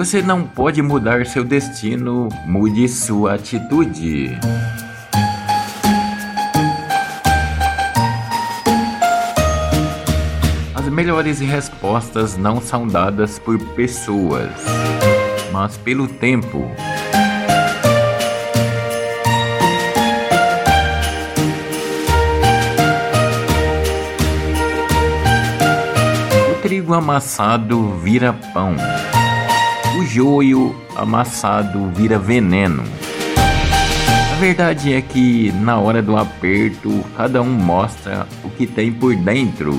Você não pode mudar seu destino, mude sua atitude. As melhores respostas não são dadas por pessoas, mas pelo tempo. O trigo amassado vira pão. Joio amassado vira veneno. A verdade é que na hora do aperto, cada um mostra o que tem por dentro.